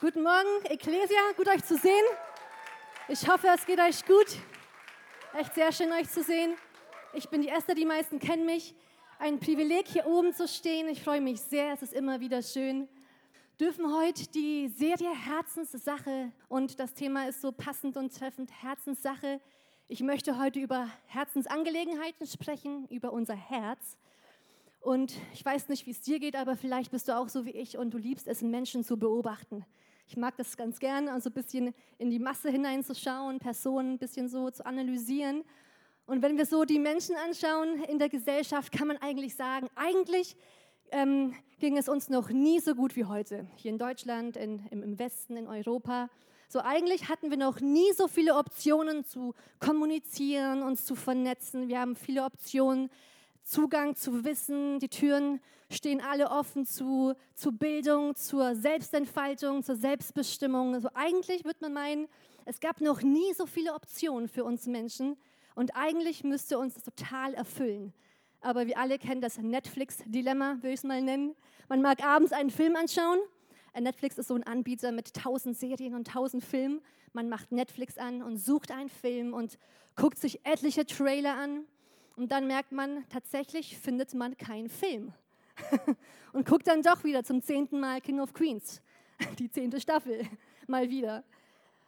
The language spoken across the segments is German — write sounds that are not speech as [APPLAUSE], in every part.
Guten Morgen, Ecclesia, gut euch zu sehen. Ich hoffe, es geht euch gut. Echt sehr schön, euch zu sehen. Ich bin die Erste, die meisten kennen mich. Ein Privileg, hier oben zu stehen. Ich freue mich sehr, es ist immer wieder schön. Dürfen heute die Serie Herzenssache und das Thema ist so passend und treffend Herzenssache. Ich möchte heute über Herzensangelegenheiten sprechen, über unser Herz. Und ich weiß nicht, wie es dir geht, aber vielleicht bist du auch so wie ich und du liebst es, Menschen zu beobachten. Ich mag das ganz gern, also ein bisschen in die Masse hineinzuschauen, Personen ein bisschen so zu analysieren. Und wenn wir so die Menschen anschauen in der Gesellschaft, kann man eigentlich sagen, eigentlich ähm, ging es uns noch nie so gut wie heute. Hier in Deutschland, in, im, im Westen, in Europa. So eigentlich hatten wir noch nie so viele Optionen zu kommunizieren, uns zu vernetzen. Wir haben viele Optionen, Zugang zu Wissen, die Türen stehen alle offen zu, zu Bildung, zur Selbstentfaltung, zur Selbstbestimmung. Also eigentlich würde man meinen, es gab noch nie so viele Optionen für uns Menschen und eigentlich müsste uns das total erfüllen. Aber wir alle kennen das Netflix-Dilemma, würde ich es mal nennen. Man mag abends einen Film anschauen. Äh, Netflix ist so ein Anbieter mit tausend Serien und tausend Filmen. Man macht Netflix an und sucht einen Film und guckt sich etliche Trailer an und dann merkt man, tatsächlich findet man keinen Film. [LAUGHS] und guckt dann doch wieder zum zehnten Mal King of Queens, [LAUGHS] die zehnte Staffel, [LAUGHS] mal wieder.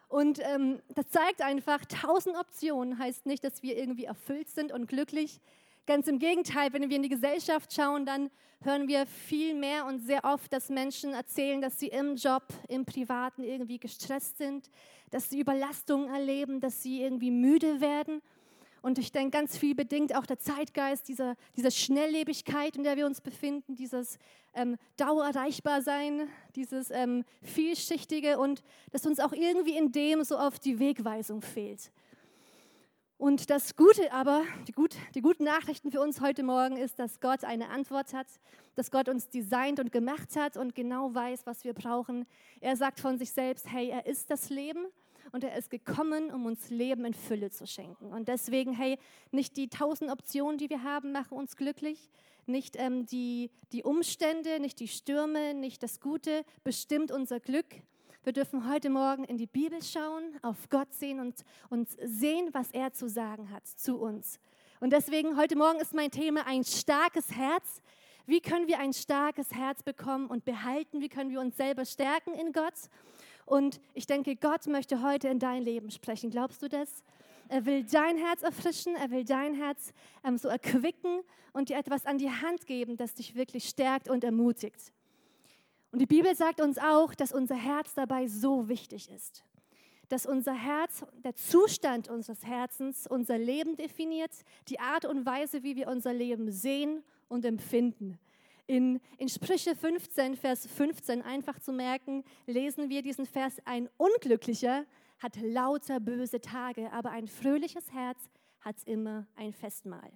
Und ähm, das zeigt einfach, tausend Optionen heißt nicht, dass wir irgendwie erfüllt sind und glücklich. Ganz im Gegenteil, wenn wir in die Gesellschaft schauen, dann hören wir viel mehr und sehr oft, dass Menschen erzählen, dass sie im Job, im Privaten irgendwie gestresst sind, dass sie Überlastungen erleben, dass sie irgendwie müde werden. Und ich denke, ganz viel bedingt auch der Zeitgeist, dieser, diese Schnelllebigkeit, in der wir uns befinden, dieses ähm, Dauererreichbarsein, dieses ähm, Vielschichtige und dass uns auch irgendwie in dem so oft die Wegweisung fehlt. Und das Gute aber, die, gut, die guten Nachrichten für uns heute Morgen ist, dass Gott eine Antwort hat, dass Gott uns designt und gemacht hat und genau weiß, was wir brauchen. Er sagt von sich selbst, hey, er ist das Leben und er ist gekommen, um uns Leben in Fülle zu schenken. Und deswegen, hey, nicht die tausend Optionen, die wir haben, machen uns glücklich, nicht ähm, die, die Umstände, nicht die Stürme, nicht das Gute bestimmt unser Glück. Wir dürfen heute Morgen in die Bibel schauen, auf Gott sehen und, und sehen, was er zu sagen hat zu uns. Und deswegen heute Morgen ist mein Thema ein starkes Herz. Wie können wir ein starkes Herz bekommen und behalten? Wie können wir uns selber stärken in Gott? Und ich denke, Gott möchte heute in dein Leben sprechen. Glaubst du das? Er will dein Herz erfrischen, er will dein Herz ähm, so erquicken und dir etwas an die Hand geben, das dich wirklich stärkt und ermutigt. Und die Bibel sagt uns auch, dass unser Herz dabei so wichtig ist. Dass unser Herz, der Zustand unseres Herzens, unser Leben definiert, die Art und Weise, wie wir unser Leben sehen und empfinden. In, in Sprüche 15, Vers 15 einfach zu merken, lesen wir diesen Vers, ein Unglücklicher hat lauter böse Tage, aber ein fröhliches Herz hat immer ein Festmahl.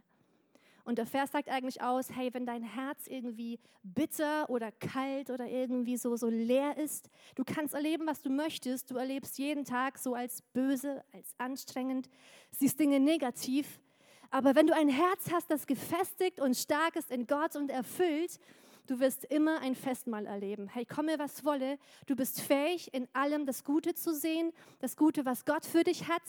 Und der Vers sagt eigentlich aus, hey, wenn dein Herz irgendwie bitter oder kalt oder irgendwie so, so leer ist, du kannst erleben, was du möchtest, du erlebst jeden Tag so als böse, als anstrengend, siehst Dinge negativ, aber wenn du ein Herz hast, das gefestigt und stark ist in Gott und erfüllt, du wirst immer ein Festmahl erleben. Hey, komme was wolle, du bist fähig, in allem das Gute zu sehen, das Gute, was Gott für dich hat.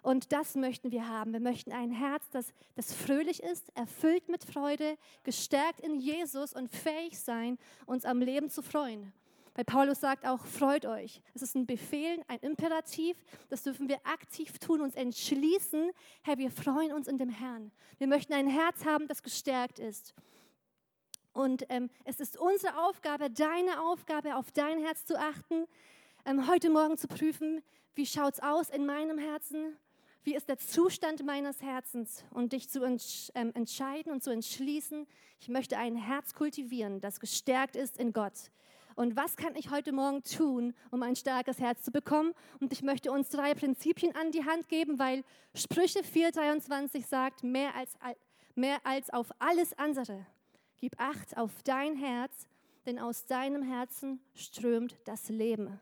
Und das möchten wir haben. Wir möchten ein Herz, das, das fröhlich ist, erfüllt mit Freude, gestärkt in Jesus und fähig sein, uns am Leben zu freuen. Weil Paulus sagt auch, freut euch. Es ist ein Befehl, ein Imperativ. Das dürfen wir aktiv tun, uns entschließen. Herr, wir freuen uns in dem Herrn. Wir möchten ein Herz haben, das gestärkt ist. Und ähm, es ist unsere Aufgabe, deine Aufgabe, auf dein Herz zu achten, ähm, heute Morgen zu prüfen, wie schaut es aus in meinem Herzen, wie ist der Zustand meines Herzens und dich zu entsch ähm, entscheiden und zu entschließen, ich möchte ein Herz kultivieren, das gestärkt ist in Gott, und was kann ich heute Morgen tun, um ein starkes Herz zu bekommen? Und ich möchte uns drei Prinzipien an die Hand geben, weil Sprüche 4:23 sagt, mehr als, mehr als auf alles andere, gib Acht auf dein Herz, denn aus deinem Herzen strömt das Leben.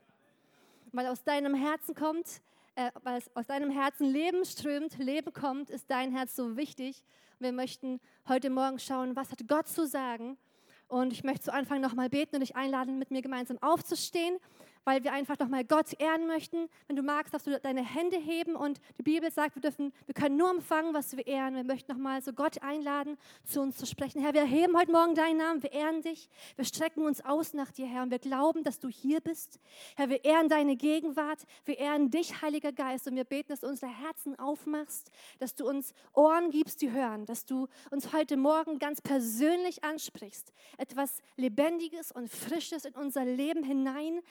Weil aus deinem Herzen kommt, äh, weil aus deinem Herzen Leben strömt, Leben kommt, ist dein Herz so wichtig. Wir möchten heute Morgen schauen, was hat Gott zu sagen und ich möchte zu Anfang nochmal beten und dich einladen, mit mir gemeinsam aufzustehen, weil wir einfach nochmal Gott ehren möchten. Wenn du magst, darfst du deine Hände heben und die Bibel sagt, wir dürfen, wir können nur empfangen, was wir ehren. Wir möchten nochmal so Gott einladen, zu uns zu sprechen. Herr, wir heben heute Morgen deinen Namen, wir ehren dich, wir strecken uns aus nach dir, Herr, und wir glauben, dass du hier bist. Herr, wir ehren deine Gegenwart, wir ehren dich, Heiliger Geist, und wir beten, dass du unsere Herzen aufmachst, dass du uns Ohren gibst, die hören, dass du uns heute Morgen ganz persönlich ansprichst, etwas Lebendiges und Frisches in unser Leben hinein,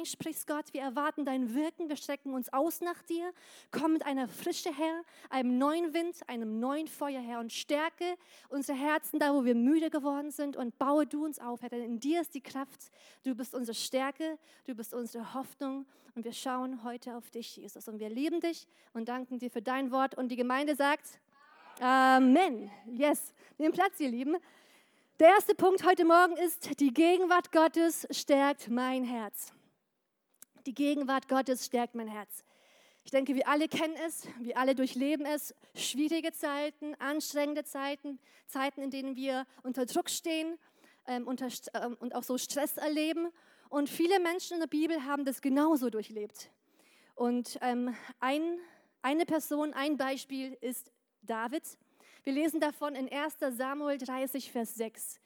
hineinsprichst, Gott. Wir erwarten dein Wirken, wir strecken uns aus nach dir. Komm mit einer Frische her, einem neuen Wind, einem neuen Feuer her und stärke unsere Herzen da, wo wir müde geworden sind und baue du uns auf, Herr, denn in dir ist die Kraft. Du bist unsere Stärke, du bist unsere Hoffnung und wir schauen heute auf dich, Jesus. Und wir lieben dich und danken dir für dein Wort. Und die Gemeinde sagt, Amen. Yes. Nehmen Platz, ihr Lieben. Der erste Punkt heute Morgen ist, die Gegenwart Gottes stärkt mein Herz. Die Gegenwart Gottes stärkt mein Herz. Ich denke, wir alle kennen es, wir alle durchleben es. Schwierige Zeiten, anstrengende Zeiten, Zeiten, in denen wir unter Druck stehen ähm, unter, ähm, und auch so Stress erleben. Und viele Menschen in der Bibel haben das genauso durchlebt. Und ähm, ein, eine Person, ein Beispiel ist David. Wir lesen davon in 1 Samuel 30, Vers 6.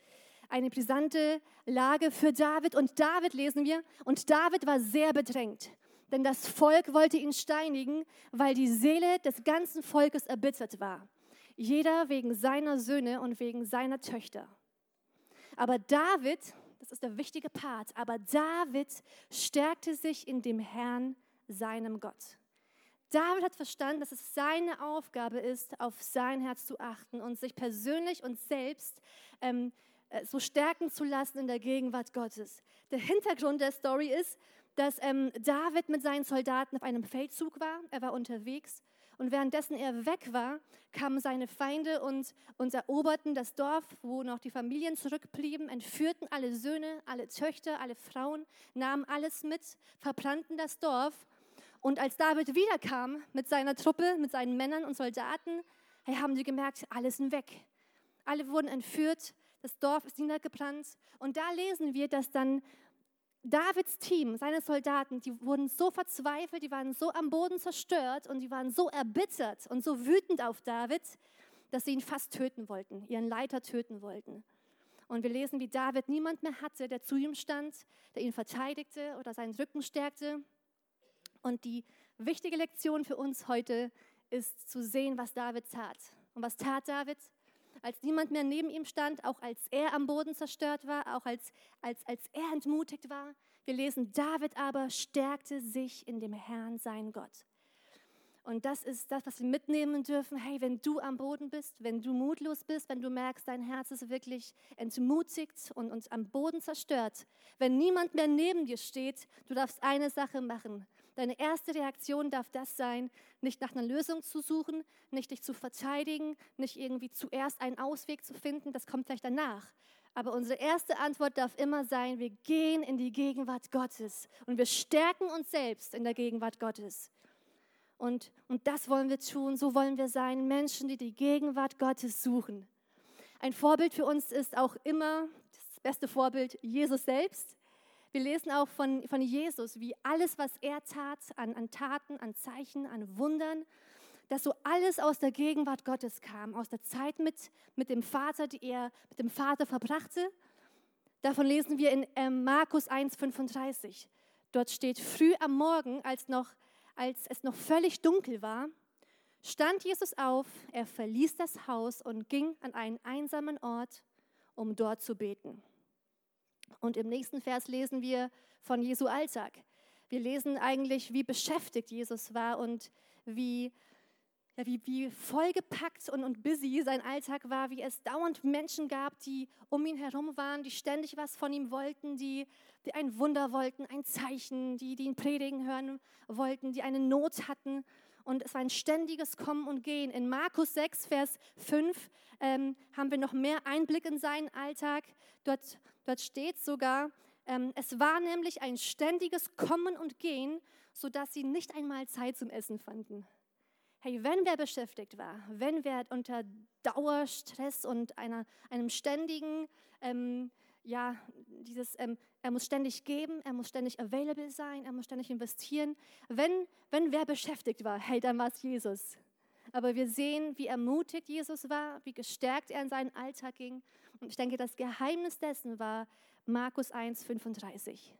Eine brisante Lage für David. Und David lesen wir, und David war sehr bedrängt, denn das Volk wollte ihn steinigen, weil die Seele des ganzen Volkes erbittert war. Jeder wegen seiner Söhne und wegen seiner Töchter. Aber David, das ist der wichtige Part, aber David stärkte sich in dem Herrn, seinem Gott. David hat verstanden, dass es seine Aufgabe ist, auf sein Herz zu achten und sich persönlich und selbst ähm, äh, so stärken zu lassen in der Gegenwart Gottes. Der Hintergrund der Story ist, dass ähm, David mit seinen Soldaten auf einem Feldzug war. Er war unterwegs und währenddessen er weg war, kamen seine Feinde und, und eroberten das Dorf, wo noch die Familien zurückblieben, entführten alle Söhne, alle Töchter, alle Frauen, nahmen alles mit, verbrannten das Dorf und als David wiederkam mit seiner Truppe, mit seinen Männern und Soldaten, hey, haben sie gemerkt, alle sind weg. Alle wurden entführt, das Dorf ist niedergebrannt. Und da lesen wir, dass dann Davids Team, seine Soldaten, die wurden so verzweifelt, die waren so am Boden zerstört und die waren so erbittert und so wütend auf David, dass sie ihn fast töten wollten, ihren Leiter töten wollten. Und wir lesen, wie David niemand mehr hatte, der zu ihm stand, der ihn verteidigte oder seinen Rücken stärkte. Und die wichtige Lektion für uns heute ist zu sehen, was David tat. Und was tat David? Als niemand mehr neben ihm stand, auch als er am Boden zerstört war, auch als, als, als er entmutigt war. Wir lesen, David aber stärkte sich in dem Herrn, sein Gott. Und das ist das, was wir mitnehmen dürfen. Hey, wenn du am Boden bist, wenn du mutlos bist, wenn du merkst, dein Herz ist wirklich entmutigt und, und am Boden zerstört, wenn niemand mehr neben dir steht, du darfst eine Sache machen. Deine erste Reaktion darf das sein, nicht nach einer Lösung zu suchen, nicht dich zu verteidigen, nicht irgendwie zuerst einen Ausweg zu finden, das kommt vielleicht danach. Aber unsere erste Antwort darf immer sein, wir gehen in die Gegenwart Gottes und wir stärken uns selbst in der Gegenwart Gottes. Und, und das wollen wir tun, so wollen wir sein, Menschen, die die Gegenwart Gottes suchen. Ein Vorbild für uns ist auch immer, das beste Vorbild, Jesus selbst. Wir lesen auch von, von Jesus, wie alles, was er tat, an, an Taten, an Zeichen, an Wundern, dass so alles aus der Gegenwart Gottes kam, aus der Zeit mit, mit dem Vater, die er mit dem Vater verbrachte. Davon lesen wir in äh, Markus 1,35. Dort steht, früh am Morgen, als, noch, als es noch völlig dunkel war, stand Jesus auf, er verließ das Haus und ging an einen einsamen Ort, um dort zu beten. Und im nächsten Vers lesen wir von Jesu Alltag. Wir lesen eigentlich, wie beschäftigt Jesus war und wie, ja, wie, wie vollgepackt und, und busy sein Alltag war, wie es dauernd Menschen gab, die um ihn herum waren, die ständig was von ihm wollten, die, die ein Wunder wollten, ein Zeichen, die, die ihn predigen hören wollten, die eine Not hatten. Und es war ein ständiges Kommen und Gehen. In Markus 6, Vers 5 ähm, haben wir noch mehr Einblick in seinen Alltag. Dort, dort steht sogar, ähm, es war nämlich ein ständiges Kommen und Gehen, sodass sie nicht einmal Zeit zum Essen fanden. Hey, wenn wer beschäftigt war, wenn wer unter Dauerstress und einer, einem ständigen, ähm, ja, dieses ähm, er muss ständig geben, er muss ständig available sein, er muss ständig investieren. Wenn, wenn wer beschäftigt war, hey, dann war es Jesus. Aber wir sehen, wie ermutigt Jesus war, wie gestärkt er in seinen Alltag ging. Und ich denke, das Geheimnis dessen war Markus 1, 35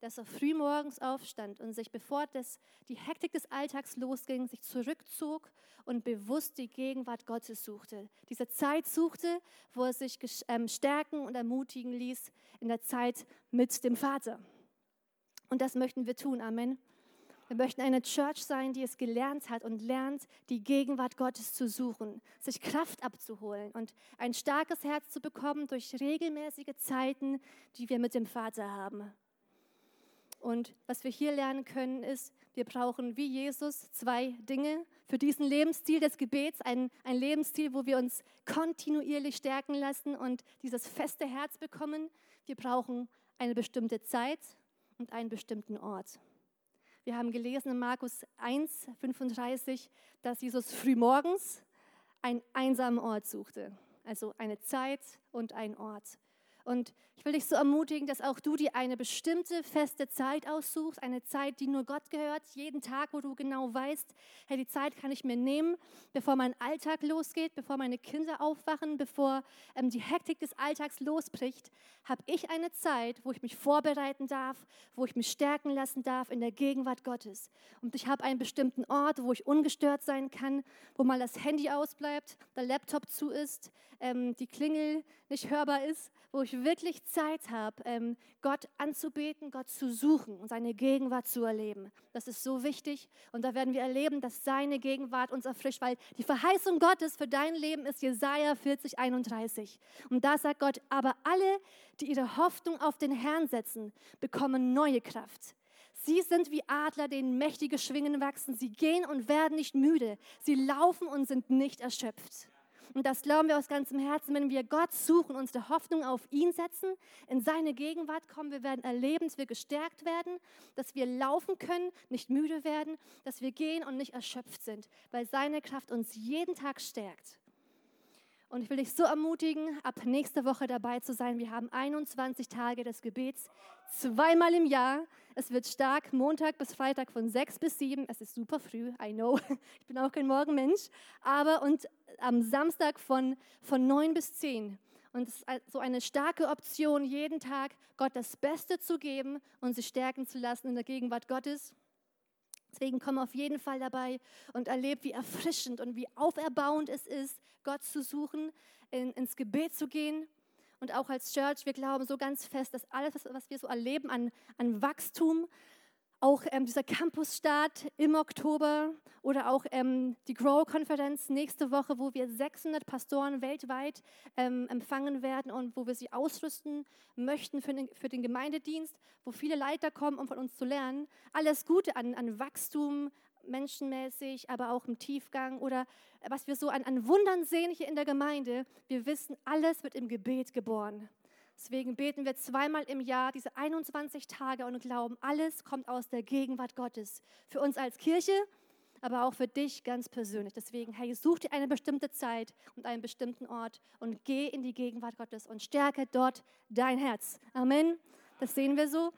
dass er früh morgens aufstand und sich, bevor das, die Hektik des Alltags losging, sich zurückzog und bewusst die Gegenwart Gottes suchte. Diese Zeit suchte, wo er sich ähm, stärken und ermutigen ließ in der Zeit mit dem Vater. Und das möchten wir tun. Amen. Wir möchten eine Church sein, die es gelernt hat und lernt, die Gegenwart Gottes zu suchen, sich Kraft abzuholen und ein starkes Herz zu bekommen durch regelmäßige Zeiten, die wir mit dem Vater haben. Und was wir hier lernen können, ist, wir brauchen wie Jesus zwei Dinge für diesen Lebensstil des Gebets, ein, ein Lebensstil, wo wir uns kontinuierlich stärken lassen und dieses feste Herz bekommen. Wir brauchen eine bestimmte Zeit und einen bestimmten Ort. Wir haben gelesen in Markus 1, 35, dass Jesus frühmorgens einen einsamen Ort suchte. Also eine Zeit und einen Ort. Und ich will dich so ermutigen, dass auch du dir eine bestimmte feste Zeit aussuchst, eine Zeit, die nur Gott gehört, jeden Tag, wo du genau weißt, hey, die Zeit kann ich mir nehmen, bevor mein Alltag losgeht, bevor meine Kinder aufwachen, bevor ähm, die Hektik des Alltags losbricht, habe ich eine Zeit, wo ich mich vorbereiten darf, wo ich mich stärken lassen darf in der Gegenwart Gottes. Und ich habe einen bestimmten Ort, wo ich ungestört sein kann, wo mal das Handy ausbleibt, der Laptop zu ist, ähm, die Klingel nicht hörbar ist, wo ich wirklich Zeit habe, ähm, Gott anzubeten, Gott zu suchen und seine Gegenwart zu erleben. Das ist so wichtig und da werden wir erleben, dass seine Gegenwart uns erfrischt, weil die Verheißung Gottes für dein Leben ist Jesaja 40, 31. Und da sagt Gott, aber alle, die ihre Hoffnung auf den Herrn setzen, bekommen neue Kraft. Sie sind wie Adler, denen mächtige Schwingen wachsen. Sie gehen und werden nicht müde. Sie laufen und sind nicht erschöpft. Und das glauben wir aus ganzem Herzen, wenn wir Gott suchen, unsere Hoffnung auf ihn setzen, in seine Gegenwart kommen, wir werden erleben, dass wir gestärkt werden, dass wir laufen können, nicht müde werden, dass wir gehen und nicht erschöpft sind, weil seine Kraft uns jeden Tag stärkt. Und ich will dich so ermutigen, ab nächster Woche dabei zu sein. Wir haben 21 Tage des Gebets, zweimal im Jahr. Es wird stark, Montag bis Freitag von 6 bis 7. Es ist super früh, I know. [LAUGHS] Ich bin auch kein Morgenmensch. Aber und am Samstag von, von 9 bis 10. Und es ist so eine starke Option, jeden Tag Gott das Beste zu geben und sich stärken zu lassen in der Gegenwart Gottes. Deswegen komm auf jeden Fall dabei und erlebe, wie erfrischend und wie auferbauend es ist, Gott zu suchen, in, ins Gebet zu gehen. Und auch als Church, wir glauben so ganz fest, dass alles, was wir so erleben an, an Wachstum, auch ähm, dieser Campusstart im Oktober oder auch ähm, die Grow-Konferenz nächste Woche, wo wir 600 Pastoren weltweit ähm, empfangen werden und wo wir sie ausrüsten möchten für den, für den, Gemeindedienst, wo viele Leiter kommen, um von uns zu lernen. Alles Gute an, an Wachstum, menschenmäßig, aber auch im Tiefgang oder was wir so an, an Wundern sehen hier in der Gemeinde. Wir wissen, alles wird im Gebet geboren. Deswegen beten wir zweimal im Jahr diese 21 Tage und glauben, alles kommt aus der Gegenwart Gottes. Für uns als Kirche, aber auch für dich ganz persönlich. Deswegen, hey, such dir eine bestimmte Zeit und einen bestimmten Ort und geh in die Gegenwart Gottes und stärke dort dein Herz. Amen. Das sehen wir so.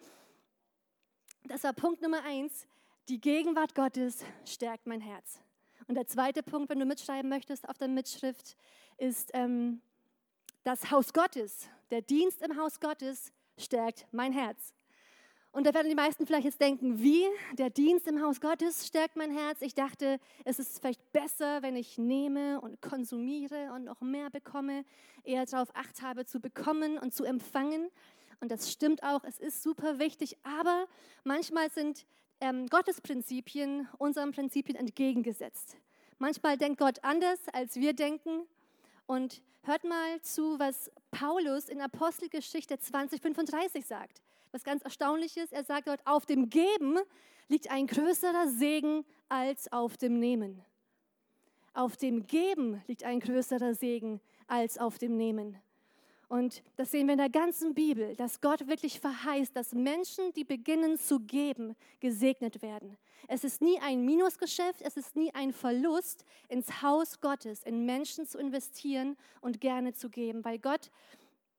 Das war Punkt Nummer eins. Die Gegenwart Gottes stärkt mein Herz. Und der zweite Punkt, wenn du mitschreiben möchtest auf der Mitschrift, ist ähm, das Haus Gottes der Dienst im Haus Gottes stärkt mein Herz. Und da werden die meisten vielleicht jetzt denken, wie? Der Dienst im Haus Gottes stärkt mein Herz. Ich dachte, es ist vielleicht besser, wenn ich nehme und konsumiere und noch mehr bekomme, eher darauf acht habe zu bekommen und zu empfangen. Und das stimmt auch, es ist super wichtig, aber manchmal sind ähm, Gottes Prinzipien unseren Prinzipien entgegengesetzt. Manchmal denkt Gott anders, als wir denken. Und hört mal zu, was Paulus in Apostelgeschichte 2035 sagt. Was ganz Erstaunliches, er sagt dort, auf dem Geben liegt ein größerer Segen als auf dem Nehmen. Auf dem Geben liegt ein größerer Segen als auf dem Nehmen. Und das sehen wir in der ganzen Bibel, dass Gott wirklich verheißt, dass Menschen, die beginnen zu geben, gesegnet werden. Es ist nie ein Minusgeschäft, es ist nie ein Verlust, ins Haus Gottes, in Menschen zu investieren und gerne zu geben, weil Gott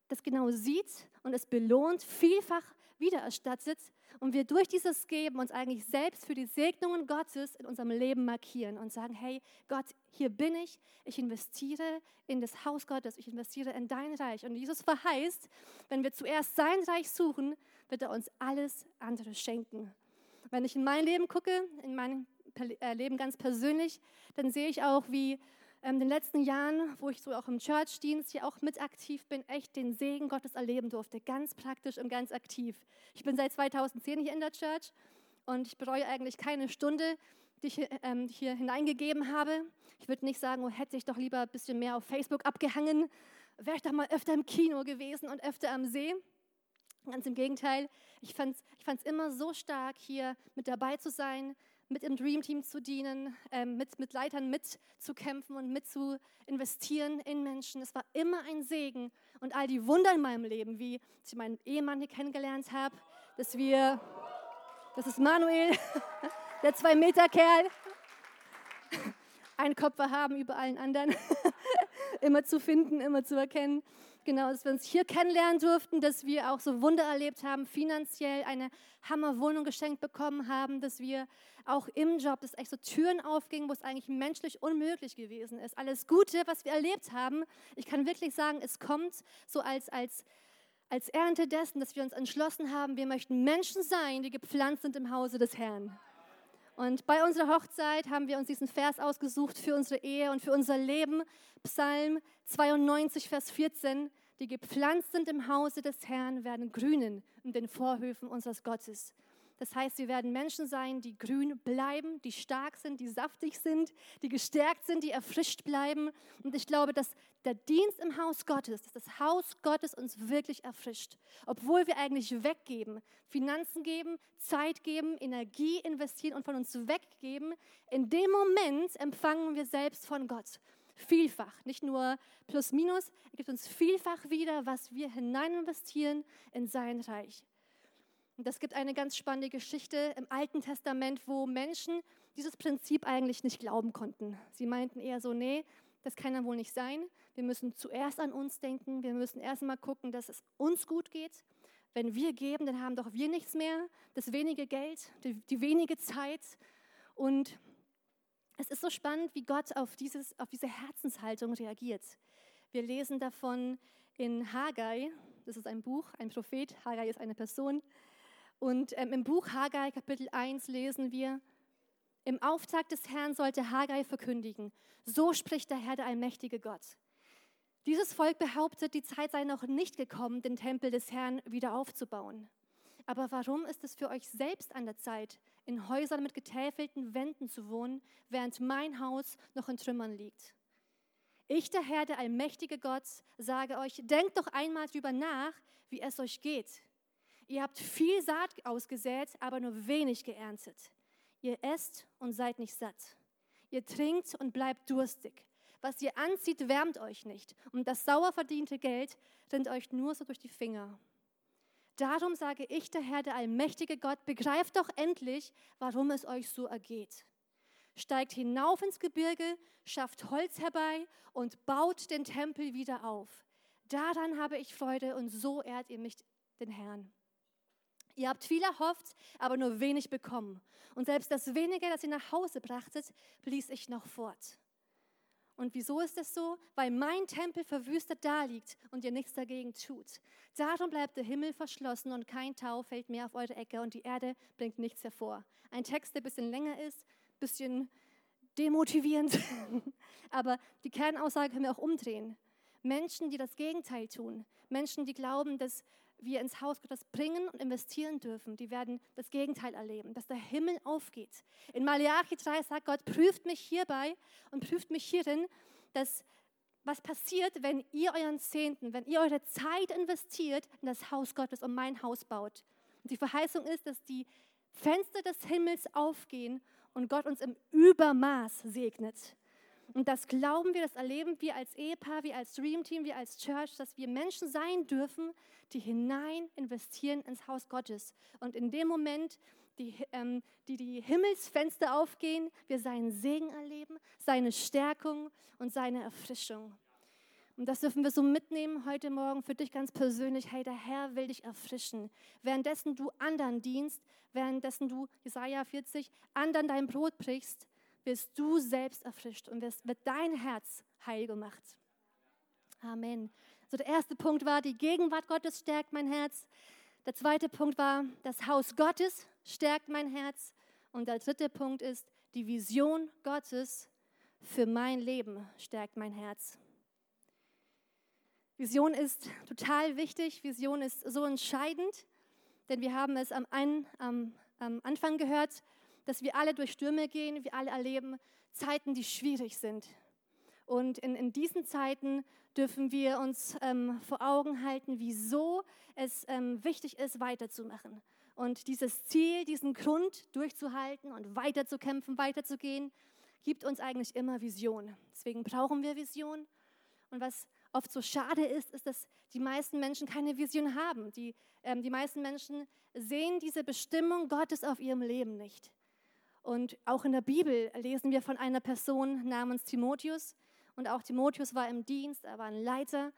das genau sieht und es belohnt vielfach, wiedererstattet und wir durch dieses Geben uns eigentlich selbst für die Segnungen Gottes in unserem Leben markieren und sagen, hey Gott, hier bin ich, ich investiere in das Haus Gottes, ich investiere in dein Reich. Und Jesus verheißt, wenn wir zuerst sein Reich suchen, wird er uns alles andere schenken. Wenn ich in mein Leben gucke, in mein äh, Leben ganz persönlich, dann sehe ich auch, wie ähm, in den letzten Jahren, wo ich so auch im Church-Dienst hier auch mit aktiv bin, echt den Segen Gottes erleben durfte. Ganz praktisch und ganz aktiv. Ich bin seit 2010 hier in der Church und ich bereue eigentlich keine Stunde, die ich ähm, hier hineingegeben habe. Ich würde nicht sagen, oh, hätte ich doch lieber ein bisschen mehr auf Facebook abgehangen, wäre ich doch mal öfter im Kino gewesen und öfter am See. Ganz im Gegenteil, ich fand es ich immer so stark, hier mit dabei zu sein, mit im Dream Team zu dienen, ähm, mit, mit Leitern mitzukämpfen und mit zu investieren in Menschen. Es war immer ein Segen. Und all die Wunder in meinem Leben, wie ich meinen Ehemann hier kennengelernt habe, dass wir, das ist Manuel, [LAUGHS] der Zwei-Meter-Kerl, [LAUGHS] einen Kopf haben über allen anderen, [LAUGHS] immer zu finden, immer zu erkennen. Genau, dass wir uns hier kennenlernen durften, dass wir auch so Wunder erlebt haben, finanziell eine Hammerwohnung geschenkt bekommen haben, dass wir auch im Job, dass echt so Türen aufgingen, wo es eigentlich menschlich unmöglich gewesen ist. Alles Gute, was wir erlebt haben, ich kann wirklich sagen, es kommt so als, als, als Ernte dessen, dass wir uns entschlossen haben, wir möchten Menschen sein, die gepflanzt sind im Hause des Herrn. Und bei unserer Hochzeit haben wir uns diesen Vers ausgesucht für unsere Ehe und für unser Leben. Psalm 92, Vers 14. Die gepflanzt sind im Hause des Herrn, werden grünen in den Vorhöfen unseres Gottes. Das heißt, wir werden Menschen sein, die grün bleiben, die stark sind, die saftig sind, die gestärkt sind, die erfrischt bleiben. Und ich glaube, dass der Dienst im Haus Gottes, dass das Haus Gottes uns wirklich erfrischt. Obwohl wir eigentlich weggeben, Finanzen geben, Zeit geben, Energie investieren und von uns weggeben, in dem Moment empfangen wir selbst von Gott vielfach, nicht nur plus minus, er gibt uns vielfach wieder, was wir hinein investieren in sein Reich. Und das gibt eine ganz spannende Geschichte im Alten Testament, wo Menschen dieses Prinzip eigentlich nicht glauben konnten. Sie meinten eher so, nee, das kann ja wohl nicht sein. Wir müssen zuerst an uns denken. Wir müssen erst mal gucken, dass es uns gut geht. Wenn wir geben, dann haben doch wir nichts mehr. Das wenige Geld, die, die wenige Zeit. Und es ist so spannend, wie Gott auf, dieses, auf diese Herzenshaltung reagiert. Wir lesen davon in Haggai, das ist ein Buch, ein Prophet, Haggai ist eine Person. Und ähm, im Buch Haggai Kapitel 1 lesen wir, im Auftrag des Herrn sollte Haggai verkündigen, so spricht der Herr, der allmächtige Gott. Dieses Volk behauptet, die Zeit sei noch nicht gekommen, den Tempel des Herrn wieder aufzubauen. Aber warum ist es für euch selbst an der Zeit, in Häusern mit getäfelten Wänden zu wohnen, während mein Haus noch in Trümmern liegt? Ich, der Herr, der allmächtige Gott, sage euch, denkt doch einmal darüber nach, wie es euch geht. Ihr habt viel Saat ausgesät, aber nur wenig geerntet. Ihr esst und seid nicht satt. Ihr trinkt und bleibt durstig. Was ihr anzieht, wärmt euch nicht. Und das sauer verdiente Geld rinnt euch nur so durch die Finger. Darum sage ich, der Herr, der allmächtige Gott, begreift doch endlich, warum es euch so ergeht. Steigt hinauf ins Gebirge, schafft Holz herbei und baut den Tempel wieder auf. Daran habe ich Freude und so ehrt ihr mich, den Herrn. Ihr habt viel erhofft, aber nur wenig bekommen. Und selbst das wenige, das ihr nach Hause brachtet, blies ich noch fort. Und wieso ist es so? Weil mein Tempel verwüstet daliegt und ihr nichts dagegen tut. Darum bleibt der Himmel verschlossen und kein Tau fällt mehr auf eure Ecke und die Erde bringt nichts hervor. Ein Text, der ein bisschen länger ist, ein bisschen demotivierend. [LAUGHS] Aber die Kernaussage können wir auch umdrehen. Menschen, die das Gegenteil tun. Menschen, die glauben, dass wir ins Haus Gottes bringen und investieren dürfen, die werden das Gegenteil erleben, dass der Himmel aufgeht. In Malachi 3 sagt Gott, prüft mich hierbei und prüft mich hierin, dass was passiert, wenn ihr euren Zehnten, wenn ihr eure Zeit investiert in das Haus Gottes und mein Haus baut. Und die Verheißung ist, dass die Fenster des Himmels aufgehen und Gott uns im Übermaß segnet. Und das glauben wir, das erleben wir als Ehepaar, wir als Dream Team, wir als Church, dass wir Menschen sein dürfen, die hinein investieren ins Haus Gottes. Und in dem Moment, die, ähm, die die Himmelsfenster aufgehen, wir seinen Segen erleben, seine Stärkung und seine Erfrischung. Und das dürfen wir so mitnehmen heute Morgen für dich ganz persönlich. Hey, der Herr will dich erfrischen. Währenddessen du anderen dienst, währenddessen du, Jesaja 40, anderen dein Brot brichst, wirst du selbst erfrischt und wirst, wird dein Herz heil gemacht. Amen. So, der erste Punkt war, die Gegenwart Gottes stärkt mein Herz. Der zweite Punkt war, das Haus Gottes stärkt mein Herz. Und der dritte Punkt ist, die Vision Gottes für mein Leben stärkt mein Herz. Vision ist total wichtig. Vision ist so entscheidend, denn wir haben es am, am, am Anfang gehört, dass wir alle durch Stürme gehen, wir alle erleben Zeiten, die schwierig sind. Und in, in diesen Zeiten dürfen wir uns ähm, vor Augen halten, wieso es ähm, wichtig ist, weiterzumachen. Und dieses Ziel, diesen Grund durchzuhalten und weiterzukämpfen, weiterzugehen, gibt uns eigentlich immer Vision. Deswegen brauchen wir Vision. Und was oft so schade ist, ist, dass die meisten Menschen keine Vision haben. Die, ähm, die meisten Menschen sehen diese Bestimmung Gottes auf ihrem Leben nicht. Und auch in der Bibel lesen wir von einer Person namens Timotheus. Und auch Timotheus war im Dienst, er war ein Leiter,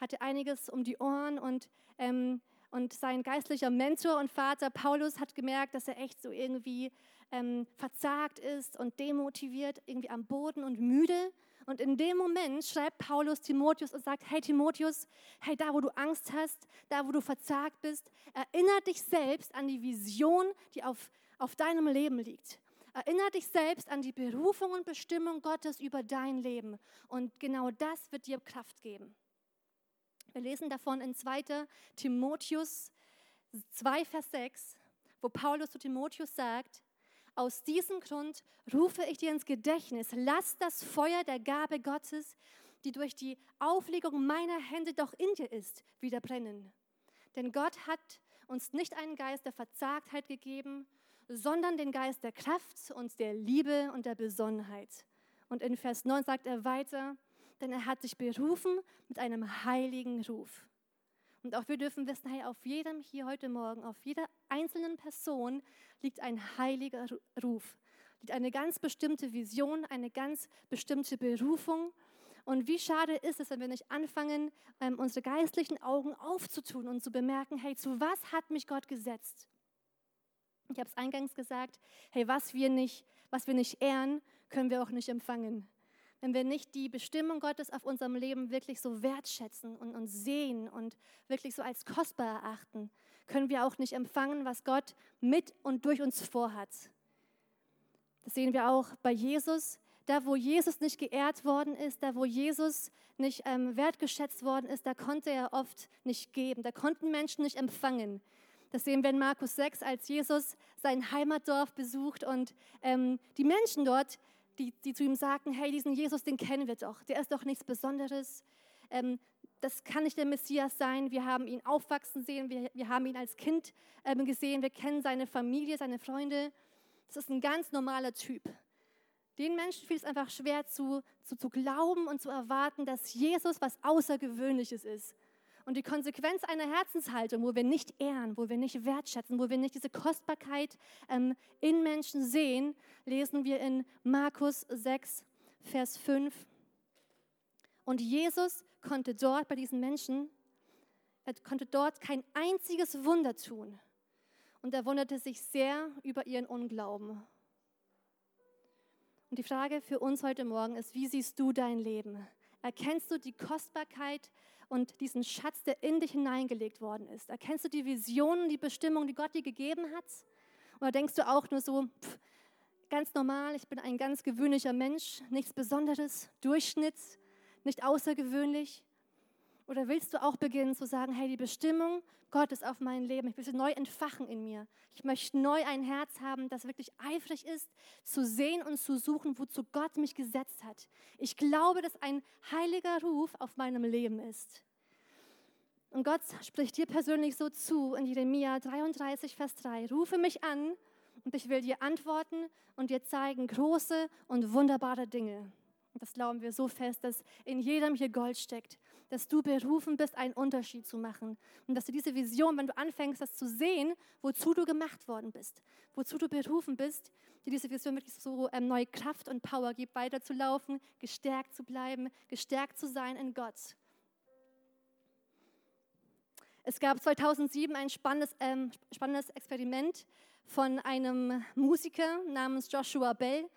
hatte einiges um die Ohren und, ähm, und sein geistlicher Mentor und Vater Paulus hat gemerkt, dass er echt so irgendwie ähm, verzagt ist und demotiviert, irgendwie am Boden und müde. Und in dem Moment schreibt Paulus Timotheus und sagt, hey Timotheus, hey, da wo du Angst hast, da wo du verzagt bist, erinnere dich selbst an die Vision, die auf, auf deinem Leben liegt. Erinnere dich selbst an die Berufung und Bestimmung Gottes über dein Leben. Und genau das wird dir Kraft geben. Wir lesen davon in 2. Timotheus 2, Vers 6, wo Paulus zu Timotheus sagt, aus diesem Grund rufe ich dir ins Gedächtnis, lass das Feuer der Gabe Gottes, die durch die Auflegung meiner Hände doch in dir ist, wieder brennen. Denn Gott hat uns nicht einen Geist der Verzagtheit gegeben, sondern den Geist der Kraft und der Liebe und der Besonnenheit. Und in Vers 9 sagt er weiter, denn er hat sich berufen mit einem heiligen Ruf. Und auch wir dürfen wissen, hey, auf jedem hier heute Morgen, auf jeder einzelnen Person liegt ein heiliger Ruf, liegt eine ganz bestimmte Vision, eine ganz bestimmte Berufung. Und wie schade ist es, wenn wir nicht anfangen, ähm, unsere geistlichen Augen aufzutun und zu bemerken, hey, zu was hat mich Gott gesetzt? Ich habe es eingangs gesagt, hey, was wir nicht, was wir nicht ehren, können wir auch nicht empfangen wenn wir nicht die Bestimmung Gottes auf unserem Leben wirklich so wertschätzen und, und sehen und wirklich so als kostbar erachten, können wir auch nicht empfangen, was Gott mit und durch uns vorhat. Das sehen wir auch bei Jesus. Da, wo Jesus nicht geehrt worden ist, da, wo Jesus nicht ähm, wertgeschätzt worden ist, da konnte er oft nicht geben. Da konnten Menschen nicht empfangen. Das sehen wir in Markus 6, als Jesus sein Heimatdorf besucht und ähm, die Menschen dort, die, die zu ihm sagten, hey, diesen Jesus, den kennen wir doch, der ist doch nichts Besonderes. Ähm, das kann nicht der Messias sein. Wir haben ihn aufwachsen sehen, wir, wir haben ihn als Kind ähm, gesehen, wir kennen seine Familie, seine Freunde. Das ist ein ganz normaler Typ. Den Menschen fiel es einfach schwer zu, zu, zu glauben und zu erwarten, dass Jesus was Außergewöhnliches ist. Und die Konsequenz einer Herzenshaltung, wo wir nicht ehren, wo wir nicht wertschätzen, wo wir nicht diese Kostbarkeit ähm, in Menschen sehen, lesen wir in Markus 6, Vers 5. Und Jesus konnte dort bei diesen Menschen, er konnte dort kein einziges Wunder tun. Und er wunderte sich sehr über ihren Unglauben. Und die Frage für uns heute Morgen ist, wie siehst du dein Leben? Erkennst du die Kostbarkeit und diesen Schatz, der in dich hineingelegt worden ist? Erkennst du die Visionen, die Bestimmung, die Gott dir gegeben hat? Oder denkst du auch nur so, pff, ganz normal, ich bin ein ganz gewöhnlicher Mensch, nichts Besonderes, Durchschnitt, nicht außergewöhnlich? Oder willst du auch beginnen zu sagen, hey, die Bestimmung Gottes auf mein Leben, ich will sie neu entfachen in mir. Ich möchte neu ein Herz haben, das wirklich eifrig ist, zu sehen und zu suchen, wozu Gott mich gesetzt hat. Ich glaube, dass ein heiliger Ruf auf meinem Leben ist. Und Gott spricht dir persönlich so zu in Jeremia 33, Vers 3. Rufe mich an und ich will dir antworten und dir zeigen große und wunderbare Dinge. Das glauben wir so fest, dass in jedem hier Gold steckt dass du berufen bist, einen Unterschied zu machen. Und dass du diese Vision, wenn du anfängst, das zu sehen, wozu du gemacht worden bist, wozu du berufen bist, dir diese Vision wirklich so ähm, neue Kraft und Power gibt, weiterzulaufen, gestärkt zu bleiben, gestärkt zu sein in Gott. Es gab 2007 ein spannendes, ähm, spannendes Experiment von einem Musiker namens Joshua Bell.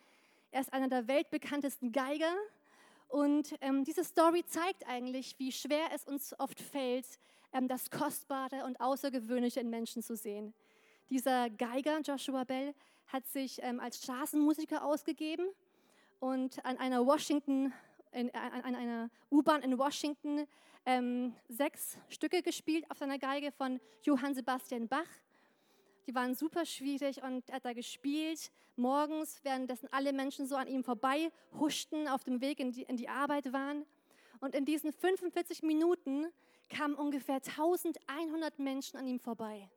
Er ist einer der weltbekanntesten Geiger. Und ähm, diese Story zeigt eigentlich, wie schwer es uns oft fällt, ähm, das Kostbare und Außergewöhnliche in Menschen zu sehen. Dieser Geiger, Joshua Bell, hat sich ähm, als Straßenmusiker ausgegeben und an einer Washington, in, an, einer U-Bahn in Washington ähm, sechs Stücke gespielt auf seiner Geige von Johann Sebastian Bach. Die waren super schwierig und er hat da gespielt. Morgens, währenddessen alle Menschen so an ihm vorbei huschten, auf dem Weg in die, in die Arbeit waren. Und in diesen 45 Minuten kamen ungefähr 1100 Menschen an ihm vorbei.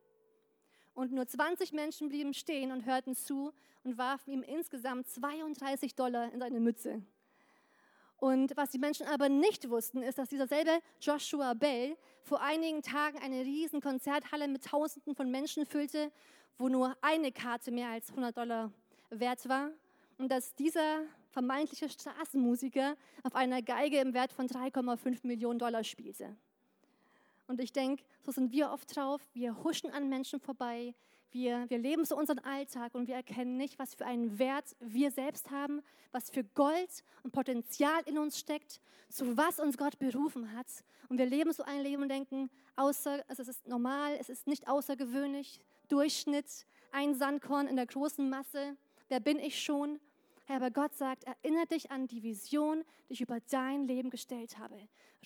Und nur 20 Menschen blieben stehen und hörten zu und warfen ihm insgesamt 32 Dollar in seine Mütze. Und was die Menschen aber nicht wussten, ist, dass dieser selbe Joshua Bell vor einigen Tagen eine riesen Konzerthalle mit Tausenden von Menschen füllte, wo nur eine Karte mehr als 100 Dollar wert war. Und dass dieser vermeintliche Straßenmusiker auf einer Geige im Wert von 3,5 Millionen Dollar spielte. Und ich denke, so sind wir oft drauf. Wir huschen an Menschen vorbei. Wir, wir leben so unseren Alltag und wir erkennen nicht, was für einen Wert wir selbst haben, was für Gold und Potenzial in uns steckt, zu was uns Gott berufen hat. Und wir leben so ein Leben und denken, außer, also es ist normal, es ist nicht außergewöhnlich, Durchschnitt, ein Sandkorn in der großen Masse. Wer bin ich schon? Herr, aber Gott sagt, erinnere dich an die Vision, die ich über dein Leben gestellt habe.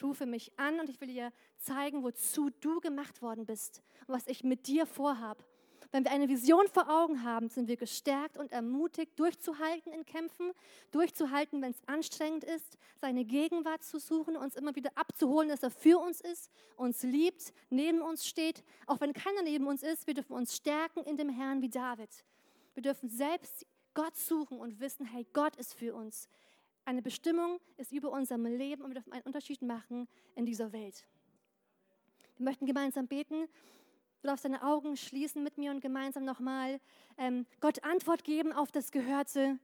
Rufe mich an und ich will dir zeigen, wozu du gemacht worden bist und was ich mit dir vorhabe. Wenn wir eine Vision vor Augen haben, sind wir gestärkt und ermutigt, durchzuhalten in Kämpfen, durchzuhalten, wenn es anstrengend ist, seine Gegenwart zu suchen, uns immer wieder abzuholen, dass er für uns ist, uns liebt, neben uns steht. Auch wenn keiner neben uns ist, wir dürfen uns stärken in dem Herrn wie David. Wir dürfen selbst Gott suchen und wissen, hey, Gott ist für uns. Eine Bestimmung ist über unserem Leben und wir dürfen einen Unterschied machen in dieser Welt. Wir möchten gemeinsam beten. Du darfst deine Augen schließen mit mir und gemeinsam nochmal ähm, Gott Antwort geben auf das Gehörte.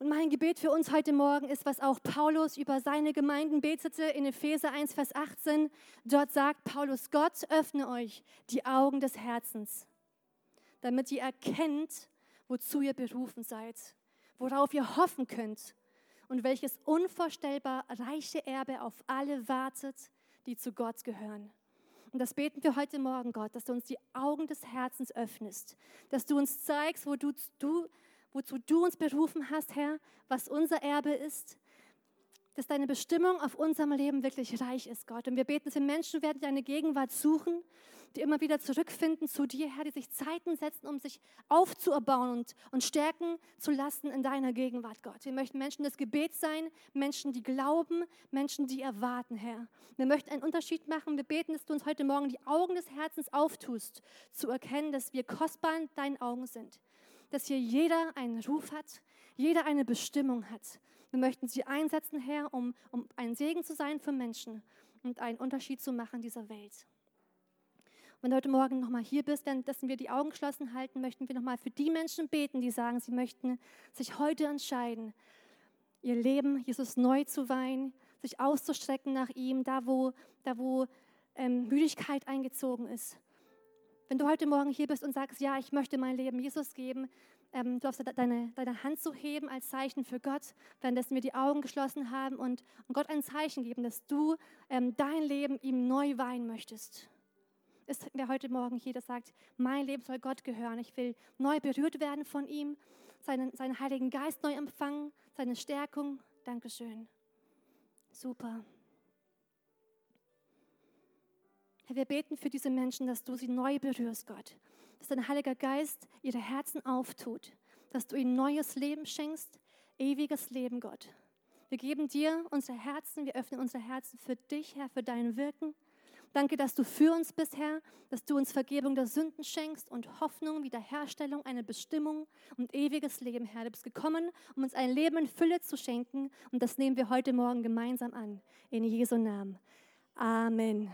Und mein Gebet für uns heute Morgen ist, was auch Paulus über seine Gemeinden betete in Epheser 1, Vers 18. Dort sagt Paulus, Gott öffne euch die Augen des Herzens, damit ihr erkennt, wozu ihr berufen seid, worauf ihr hoffen könnt und welches unvorstellbar reiche Erbe auf alle wartet, die zu Gott gehören. Und das beten wir heute Morgen, Gott, dass du uns die Augen des Herzens öffnest, dass du uns zeigst, wo du, du, wozu du uns berufen hast, Herr, was unser Erbe ist, dass deine Bestimmung auf unserem Leben wirklich reich ist, Gott. Und wir beten, dass wir Menschen werden, die deine Gegenwart suchen, die immer wieder zurückfinden zu dir, Herr, die sich Zeiten setzen, um sich aufzuerbauen und, und stärken zu lassen in deiner Gegenwart, Gott. Wir möchten Menschen des Gebets sein, Menschen, die glauben, Menschen, die erwarten, Herr. Wir möchten einen Unterschied machen. Wir beten, dass du uns heute Morgen die Augen des Herzens auftust, zu erkennen, dass wir kostbar in deinen Augen sind. Dass hier jeder einen Ruf hat, jeder eine Bestimmung hat. Wir möchten sie einsetzen, Herr, um, um ein Segen zu sein für Menschen und einen Unterschied zu machen in dieser Welt. Wenn du heute Morgen nochmal hier bist, dann, dass wir die Augen geschlossen halten, möchten wir nochmal für die Menschen beten, die sagen, sie möchten sich heute entscheiden, ihr Leben Jesus neu zu weihen, sich auszustrecken nach ihm, da wo, da wo ähm, Müdigkeit eingezogen ist. Wenn du heute Morgen hier bist und sagst, ja, ich möchte mein Leben Jesus geben, ähm, du darfst deine, deine Hand so heben als Zeichen für Gott, währenddessen wir die Augen geschlossen haben und, und Gott ein Zeichen geben, dass du ähm, dein Leben ihm neu weihen möchtest ist wer heute Morgen hier, der sagt, mein Leben soll Gott gehören. Ich will neu berührt werden von ihm, seinen, seinen Heiligen Geist neu empfangen, seine Stärkung. Dankeschön. Super. Herr, wir beten für diese Menschen, dass du sie neu berührst, Gott. Dass dein Heiliger Geist ihre Herzen auftut. Dass du ihnen neues Leben schenkst, ewiges Leben, Gott. Wir geben dir unsere Herzen, wir öffnen unsere Herzen für dich, Herr, für dein Wirken. Danke, dass du für uns bist, Herr, dass du uns Vergebung der Sünden schenkst und Hoffnung, Wiederherstellung, eine Bestimmung und ewiges Leben, Herr. Du bist gekommen, um uns ein Leben in Fülle zu schenken und das nehmen wir heute Morgen gemeinsam an. In Jesu Namen. Amen.